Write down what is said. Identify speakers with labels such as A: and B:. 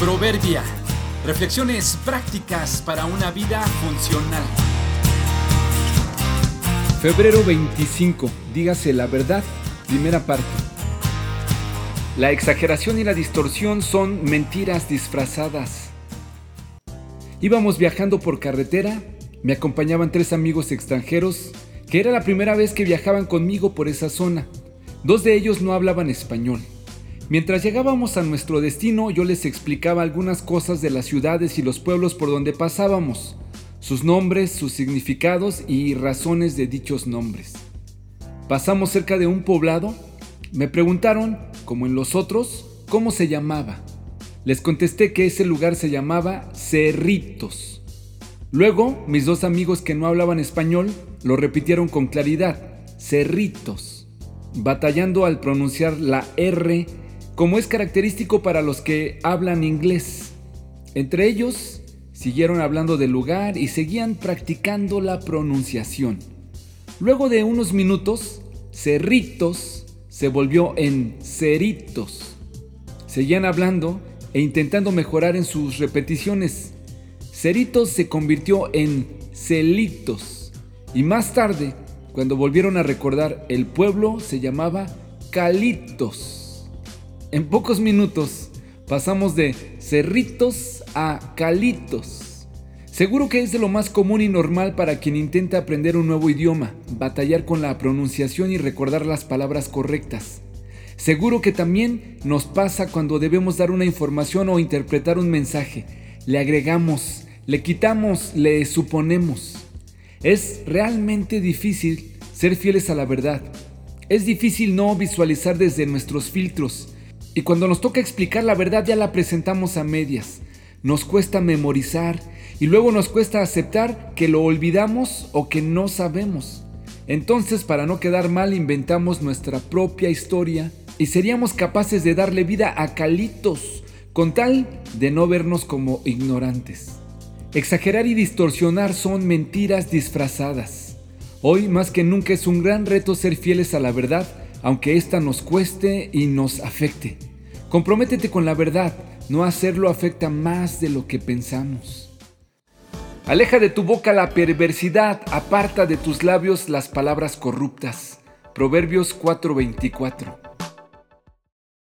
A: Proverbia. Reflexiones prácticas para una vida funcional.
B: Febrero 25. Dígase la verdad. Primera parte. La exageración y la distorsión son mentiras disfrazadas. Íbamos viajando por carretera, me acompañaban tres amigos extranjeros que era la primera vez que viajaban conmigo por esa zona. Dos de ellos no hablaban español. Mientras llegábamos a nuestro destino, yo les explicaba algunas cosas de las ciudades y los pueblos por donde pasábamos, sus nombres, sus significados y razones de dichos nombres. Pasamos cerca de un poblado, me preguntaron, como en los otros, cómo se llamaba. Les contesté que ese lugar se llamaba Cerritos. Luego, mis dos amigos que no hablaban español lo repitieron con claridad, Cerritos, batallando al pronunciar la R como es característico para los que hablan inglés. Entre ellos, siguieron hablando del lugar y seguían practicando la pronunciación. Luego de unos minutos, Cerritos se volvió en Ceritos. Seguían hablando e intentando mejorar en sus repeticiones. Ceritos se convirtió en Celitos. Y más tarde, cuando volvieron a recordar, el pueblo se llamaba Calitos. En pocos minutos pasamos de cerritos a calitos. Seguro que es de lo más común y normal para quien intenta aprender un nuevo idioma, batallar con la pronunciación y recordar las palabras correctas. Seguro que también nos pasa cuando debemos dar una información o interpretar un mensaje. Le agregamos, le quitamos, le suponemos. Es realmente difícil ser fieles a la verdad. Es difícil no visualizar desde nuestros filtros y cuando nos toca explicar la verdad ya la presentamos a medias. Nos cuesta memorizar y luego nos cuesta aceptar que lo olvidamos o que no sabemos. Entonces, para no quedar mal, inventamos nuestra propia historia y seríamos capaces de darle vida a calitos con tal de no vernos como ignorantes. Exagerar y distorsionar son mentiras disfrazadas. Hoy más que nunca es un gran reto ser fieles a la verdad, aunque ésta nos cueste y nos afecte. Comprométete con la verdad, no hacerlo afecta más de lo que pensamos. Aleja de tu boca la perversidad, aparta de tus labios las palabras corruptas. Proverbios 4:24